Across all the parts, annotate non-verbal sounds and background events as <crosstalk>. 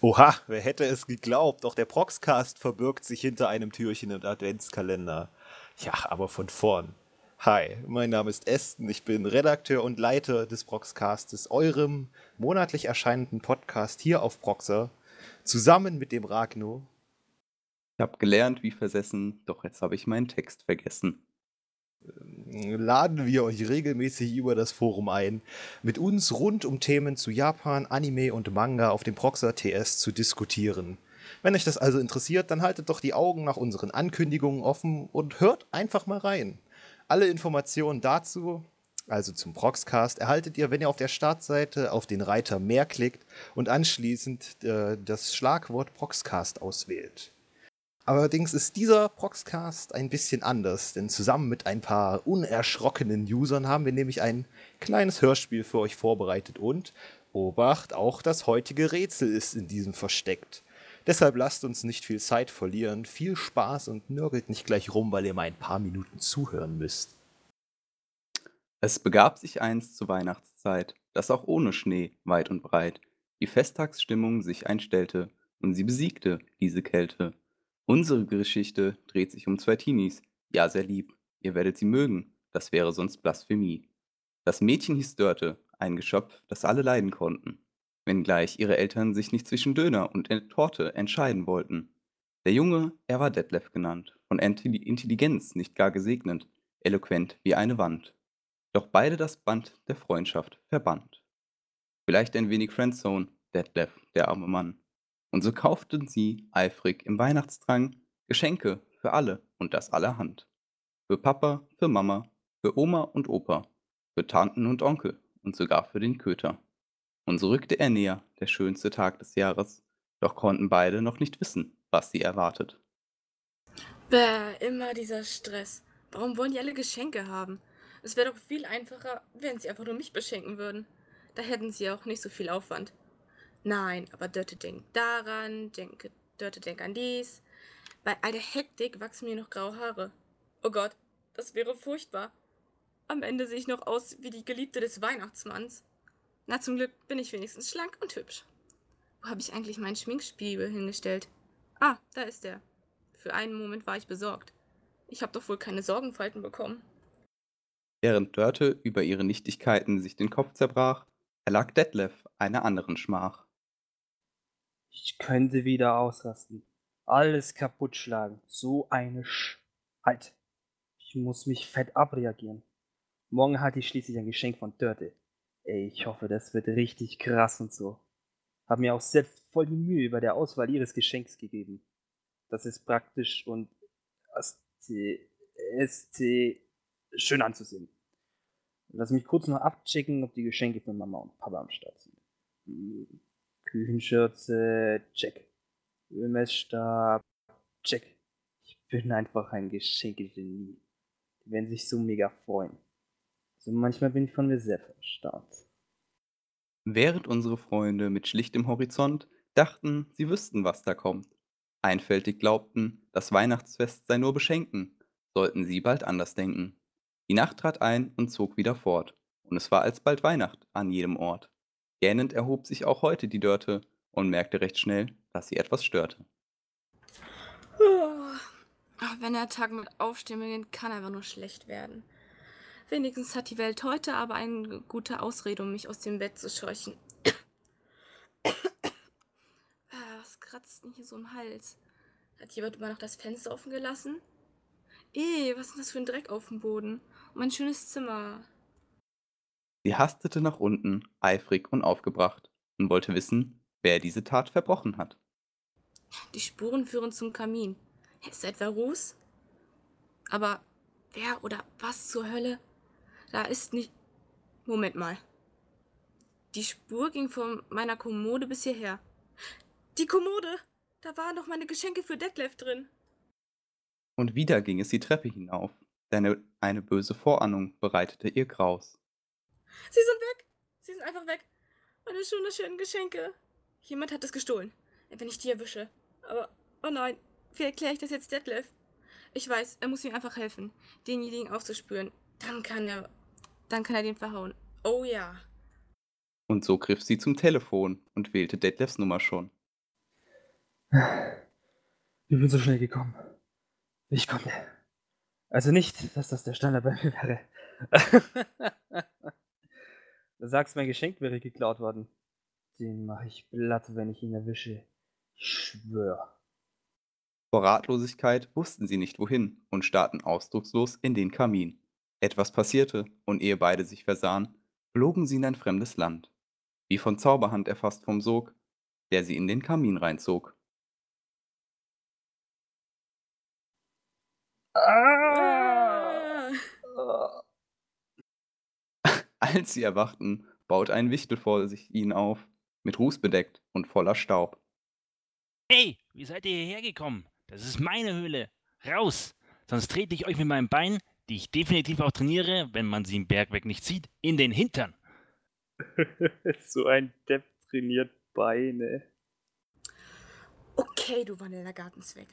Oha, wer hätte es geglaubt, doch der Proxcast verbirgt sich hinter einem Türchen im Adventskalender. Ja, aber von vorn. Hi, mein Name ist Esten, ich bin Redakteur und Leiter des Proxcastes, eurem monatlich erscheinenden Podcast hier auf Proxer, zusammen mit dem Ragno. Ich habe gelernt wie versessen, doch jetzt habe ich meinen Text vergessen laden wir euch regelmäßig über das Forum ein, mit uns rund um Themen zu Japan, Anime und Manga auf dem Proxer TS zu diskutieren. Wenn euch das also interessiert, dann haltet doch die Augen nach unseren Ankündigungen offen und hört einfach mal rein. Alle Informationen dazu, also zum Proxcast, erhaltet ihr, wenn ihr auf der Startseite auf den Reiter Mehr klickt und anschließend äh, das Schlagwort Proxcast auswählt. Allerdings ist dieser Proxcast ein bisschen anders, denn zusammen mit ein paar unerschrockenen Usern haben wir nämlich ein kleines Hörspiel für euch vorbereitet und, Obacht, auch das heutige Rätsel ist in diesem versteckt. Deshalb lasst uns nicht viel Zeit verlieren, viel Spaß und nörgelt nicht gleich rum, weil ihr mal ein paar Minuten zuhören müsst. Es begab sich einst zur Weihnachtszeit, dass auch ohne Schnee weit und breit die Festtagsstimmung sich einstellte und sie besiegte diese Kälte Unsere Geschichte dreht sich um zwei Teenies. Ja, sehr lieb. Ihr werdet sie mögen. Das wäre sonst Blasphemie. Das Mädchen hieß Dörte, ein Geschöpf, das alle leiden konnten. Wenngleich ihre Eltern sich nicht zwischen Döner und Torte entscheiden wollten. Der Junge, er war Detlef genannt, von Intelligenz nicht gar gesegnet, eloquent wie eine Wand. Doch beide das Band der Freundschaft verband. Vielleicht ein wenig Friendzone, Detlef, der arme Mann. Und so kauften sie, eifrig im Weihnachtsdrang, Geschenke für alle und das allerhand. Für Papa, für Mama, für Oma und Opa, für Tanten und Onkel und sogar für den Köter. Und so rückte er näher, der schönste Tag des Jahres, doch konnten beide noch nicht wissen, was sie erwartet. Bäh, immer dieser Stress. Warum wollen die alle Geschenke haben? Es wäre doch viel einfacher, wenn sie einfach nur mich beschenken würden. Da hätten sie auch nicht so viel Aufwand. Nein, aber Dörte denkt daran, denke, Dörte denkt an dies. Bei all der Hektik wachsen mir noch graue Haare. Oh Gott, das wäre furchtbar. Am Ende sehe ich noch aus wie die Geliebte des Weihnachtsmanns. Na, zum Glück bin ich wenigstens schlank und hübsch. Wo habe ich eigentlich meinen Schminkspiegel hingestellt? Ah, da ist er. Für einen Moment war ich besorgt. Ich habe doch wohl keine Sorgenfalten bekommen. Während Dörte über ihre Nichtigkeiten sich den Kopf zerbrach, erlag Detlef einer anderen Schmach. Ich könnte wieder ausrasten. Alles kaputt schlagen. So eine Sch... Halt. Ich muss mich fett abreagieren. Morgen hatte ich schließlich ein Geschenk von Dörte. Ey, ich hoffe, das wird richtig krass und so. Hab mir auch selbst voll die Mühe bei der Auswahl ihres Geschenks gegeben. Das ist praktisch und ST, schön anzusehen. Lass mich kurz noch abchecken, ob die Geschenke von Mama und Papa am Start sind. Küchenschürze, check. Ölmessstab, check. Ich bin einfach ein Geschenkegenie. Die werden sich so mega freuen. Also manchmal bin ich von mir sehr erstaunt. Während unsere Freunde mit schlichtem Horizont dachten, sie wüssten, was da kommt. Einfältig glaubten, das Weihnachtsfest sei nur beschenken, sollten sie bald anders denken. Die Nacht trat ein und zog wieder fort, und es war alsbald Weihnacht an jedem Ort. Gähnend erhob sich auch heute die Dörte und merkte recht schnell, dass sie etwas störte. Wenn der Tag mit Aufstehen beginnt, kann einfach nur schlecht werden. Wenigstens hat die Welt heute aber eine gute Ausrede, um mich aus dem Bett zu scheuchen. <coughs> Ah, was kratzt denn hier so im Hals? Hat jemand immer noch das Fenster offen gelassen? Eh, was ist denn das für ein Dreck auf dem Boden? Und mein schönes Zimmer. Sie hastete nach unten, eifrig und aufgebracht, und wollte wissen, wer diese Tat verbrochen hat. Die Spuren führen zum Kamin. Ist etwa Ruß? Aber wer oder was zur Hölle? Da ist nicht. Moment mal. Die Spur ging von meiner Kommode bis hierher. Die Kommode! Da waren doch meine Geschenke für Detlef drin. Und wieder ging es die Treppe hinauf, denn eine böse Vorahnung bereitete ihr Graus. Sie sind weg. Sie sind einfach weg. Meine schönen Geschenke. Jemand hat es gestohlen. Wenn ich die erwische. Aber, oh nein. Wie erkläre ich das jetzt Detlef? Ich weiß, er muss mir einfach helfen, denjenigen aufzuspüren. Dann kann er. Dann kann er den verhauen. Oh ja. Und so griff sie zum Telefon und wählte Detlefs Nummer schon. Ich bin so schnell gekommen. wie Ich konnte. Also nicht, dass das der Standard bei mir wäre. <laughs> du sagst, mein Geschenk wäre geklaut worden. Den mache ich platt, wenn ich ihn erwische. Ich schwör. Vor Ratlosigkeit wussten sie nicht wohin und starrten ausdruckslos in den Kamin. Etwas passierte, und ehe beide sich versahen, flogen sie in ein fremdes Land. Wie von Zauberhand erfasst vom Sog, der sie in den Kamin reinzog. Ah. Als sie erwachten, baut ein Wichtel vor sich ihnen auf, mit Ruß bedeckt und voller Staub. Hey, wie seid ihr hierher gekommen? Das ist meine Höhle. Raus! Sonst trete ich euch mit meinen Beinen, die ich definitiv auch trainiere, wenn man sie im Bergwerk nicht sieht, in den Hintern. <laughs> so ein Depp trainiert Beine. Okay, du wandelnder Gartenzweck.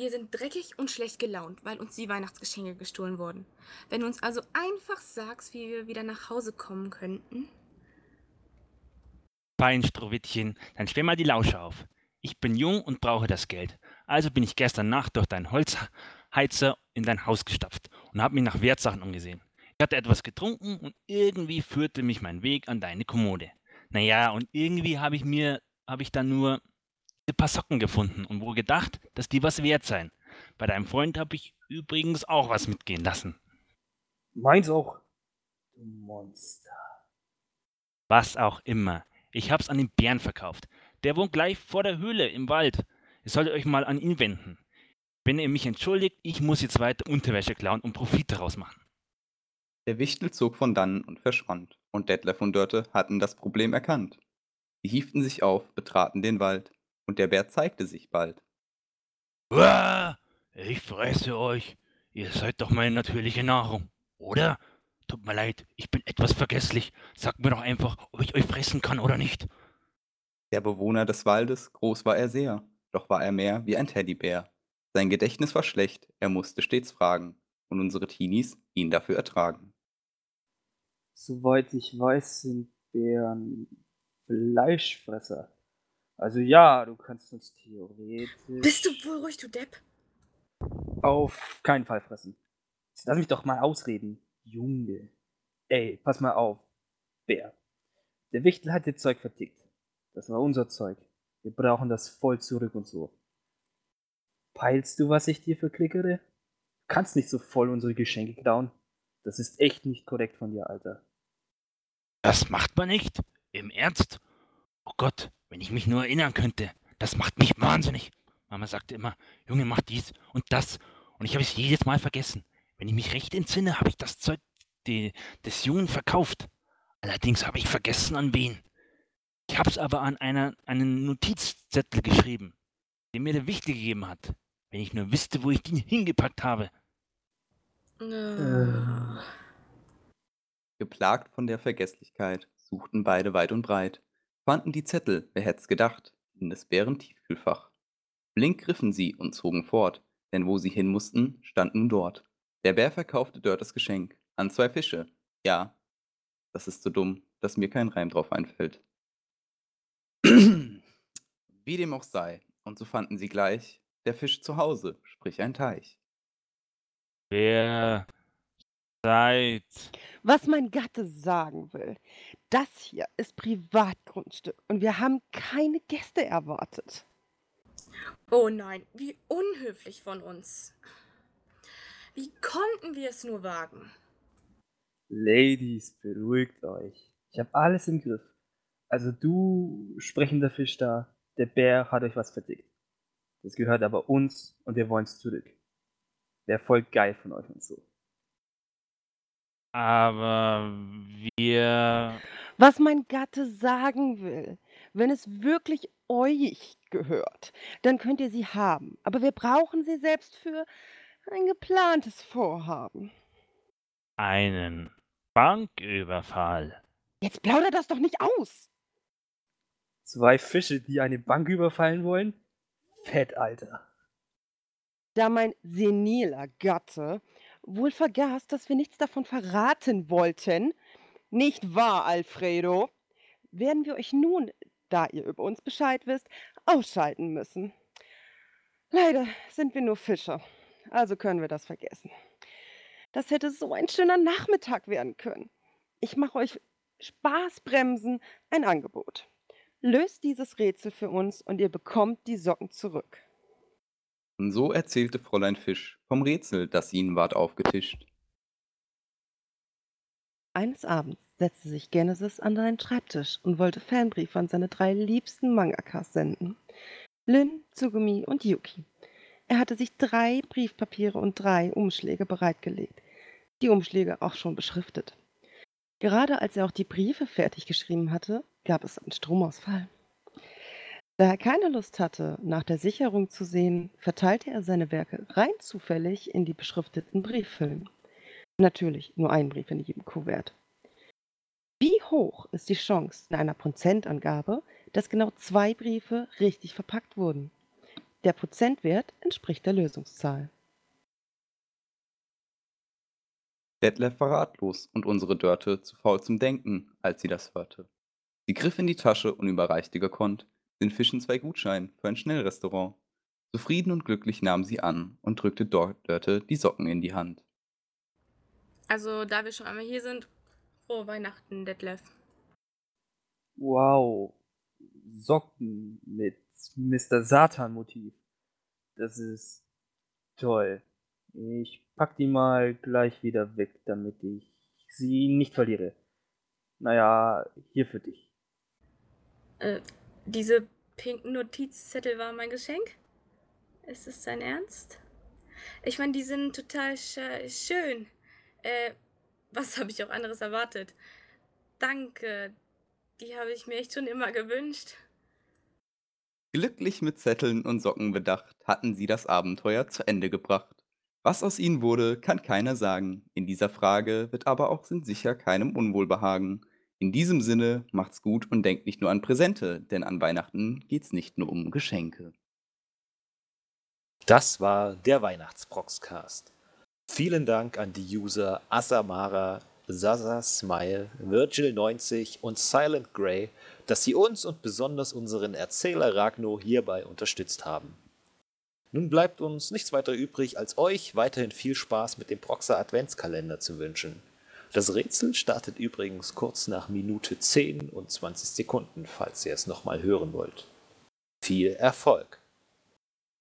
Wir sind dreckig und schlecht gelaunt, weil uns die Weihnachtsgeschenke gestohlen wurden. Wenn du uns also einfach sagst, wie wir wieder nach Hause kommen könnten. Fein, Strohwittchen, dann sperr mal die Lausche auf. Ich bin jung und brauche das Geld. Also bin ich gestern Nacht durch deinen Holzheizer in dein Haus gestapft und habe mich nach Wertsachen umgesehen. Ich hatte etwas getrunken und irgendwie führte mich mein Weg an deine Kommode. Naja, und irgendwie habe ich mir, habe ich dann nur paar Socken gefunden und wohl gedacht, dass die was wert seien. Bei deinem Freund habe ich übrigens auch was mitgehen lassen. Meins auch. Du Monster. Was auch immer. Ich hab's an den Bären verkauft. Der wohnt gleich vor der Höhle im Wald. Ihr solltet euch mal an ihn wenden. Wenn ihr mich entschuldigt, ich muss jetzt weiter Unterwäsche klauen und Profit daraus machen. Der Wichtel zog von dannen und verschwand, und Detlef und Dörte hatten das Problem erkannt. Sie hieften sich auf, betraten den Wald, und der Bär zeigte sich bald. Uah, ich fresse euch. Ihr seid doch meine natürliche Nahrung, oder? Tut mir leid, ich bin etwas vergesslich. Sagt mir doch einfach, ob ich euch fressen kann oder nicht. Der Bewohner des Waldes, groß war er sehr, doch war er mehr wie ein Teddybär. Sein Gedächtnis war schlecht, er musste stets fragen, und unsere Teenies ihn dafür ertragen. Soweit ich weiß, sind Bären Fleischfresser. Also ja, du kannst uns theoretisch Bist du wohl ruhig, du Depp? auf keinen Fall fressen. Jetzt lass mich doch mal ausreden, Junge. Ey, pass mal auf, Bär. Der Wichtel hat dir Zeug vertickt. Das war unser Zeug. Wir brauchen das voll zurück und so. Peilst du, was ich dir verklickere? Du kannst nicht so voll unsere Geschenke klauen. Das ist echt nicht korrekt von dir, Alter. Das macht man nicht? Im Ernst? Oh Gott, wenn ich mich nur erinnern könnte. Das macht mich wahnsinnig. Mama sagte immer, Junge, mach dies und das. Und ich habe es jedes Mal vergessen. Wenn ich mich recht entsinne, habe ich das Zeug de, des Jungen verkauft. Allerdings habe ich vergessen, an wen. Ich habe es aber an einer, einen Notizzettel geschrieben, den mir der Wichtel gegeben hat. Wenn ich nur wüsste, wo ich den hingepackt habe. Ah. Geplagt von der Vergesslichkeit suchten beide weit und breit, fanden die Zettel, wer hätt's gedacht, in des Bären Tiefkühlfach. Blink griffen sie und zogen fort, denn wo sie hin mussten, stand nun dort. Der Bär verkaufte dort das Geschenk an zwei Fische. Ja, das ist so dumm, dass mir kein Reim drauf einfällt. <clears throat> Wie dem auch sei, und so fanden sie gleich der Fisch zu Hause, sprich ein Teich. Wer seid Was mein Gatte sagen will, das hier ist Privatgrundstück und wir haben keine Gäste erwartet. Oh nein, wie unhöflich von uns. Wie konnten wir es nur wagen? Ladies, beruhigt euch. Ich habe alles im Griff. Also du, sprechender Fisch da, der Bär hat euch was vertickt. Das gehört aber uns und wir wollen's zurück. Wäre voll geil von euch und so. Aber wir. Was mein Gatte sagen will, wenn es wirklich euch gehört, dann könnt ihr sie haben. Aber wir brauchen sie selbst für ein geplantes Vorhaben. einen Banküberfall. Jetzt plaudert das doch nicht aus. Zwei Fische, die eine Bank überfallen wollen? Fett, Alter. Da mein seniler Gatte wohl vergaß, dass wir nichts davon verraten wollten, nicht wahr, Alfredo? Werden wir euch nun, da ihr über uns Bescheid wisst, ausschalten müssen. Leider sind wir nur Fischer, also können wir das vergessen. Das hätte so ein schöner Nachmittag werden können. Ich mache euch Spaßbremsen ein Angebot. Löst dieses Rätsel für uns und ihr bekommt die Socken zurück. Und so erzählte Fräulein Fisch vom Rätsel, das ihnen ward aufgetischt. Eines Abends setzte sich Genesis an seinen Schreibtisch und wollte Fanbriefe an seine drei liebsten Mangakas senden. Lin, Tsugumi und Yuki. Er hatte sich drei Briefpapiere und drei Umschläge bereitgelegt, die Umschläge auch schon beschriftet. Gerade als er auch die Briefe fertig geschrieben hatte, gab es einen Stromausfall. Da er keine Lust hatte, nach der Sicherung zu sehen, verteilte er seine Werke rein zufällig in die beschrifteten Briefhüllen. Natürlich nur ein Brief in jedem Kuvert. Wie hoch ist die Chance in einer Prozentangabe, dass genau zwei Briefe richtig verpackt wurden? Der Prozentwert entspricht der Lösungszahl. Detlef war ratlos und unsere Dörte zu faul zum Denken, als sie das hörte. Sie griff in die Tasche und überreichte gekonnt den Fischen zwei Gutscheine für ein Schnellrestaurant. Zufrieden und glücklich nahm sie an und drückte Dörte die Socken in die Hand. Also, da wir schon einmal hier sind, frohe Weihnachten, Detlef. Wow. Socken mit Mr. Satan-Motiv. Das ist toll. Ich pack die mal gleich wieder weg, damit ich sie nicht verliere. Naja, hier für dich. Äh, diese pinken Notizzettel waren mein Geschenk? Ist es dein Ernst? Ich meine, die sind total sch schön. Äh, was habe ich auch anderes erwartet? Danke. Die habe ich mir echt schon immer gewünscht. Glücklich mit Zetteln und Socken bedacht, hatten sie das Abenteuer zu Ende gebracht. Was aus ihnen wurde, kann keiner sagen. In dieser Frage wird aber auch sicher keinem Unwohlbehagen. In diesem Sinne, macht's gut und denkt nicht nur an Präsente, denn an Weihnachten geht's nicht nur um Geschenke. Das war der Weihnachtsproxcast. Vielen Dank an die User Asamara, Zaza Smile, Virgil90 und Silent Grey, dass sie uns und besonders unseren Erzähler Ragno hierbei unterstützt haben. Nun bleibt uns nichts weiter übrig, als euch weiterhin viel Spaß mit dem Proxer Adventskalender zu wünschen. Das Rätsel startet übrigens kurz nach Minute 10 und 20 Sekunden, falls ihr es nochmal hören wollt. Viel Erfolg!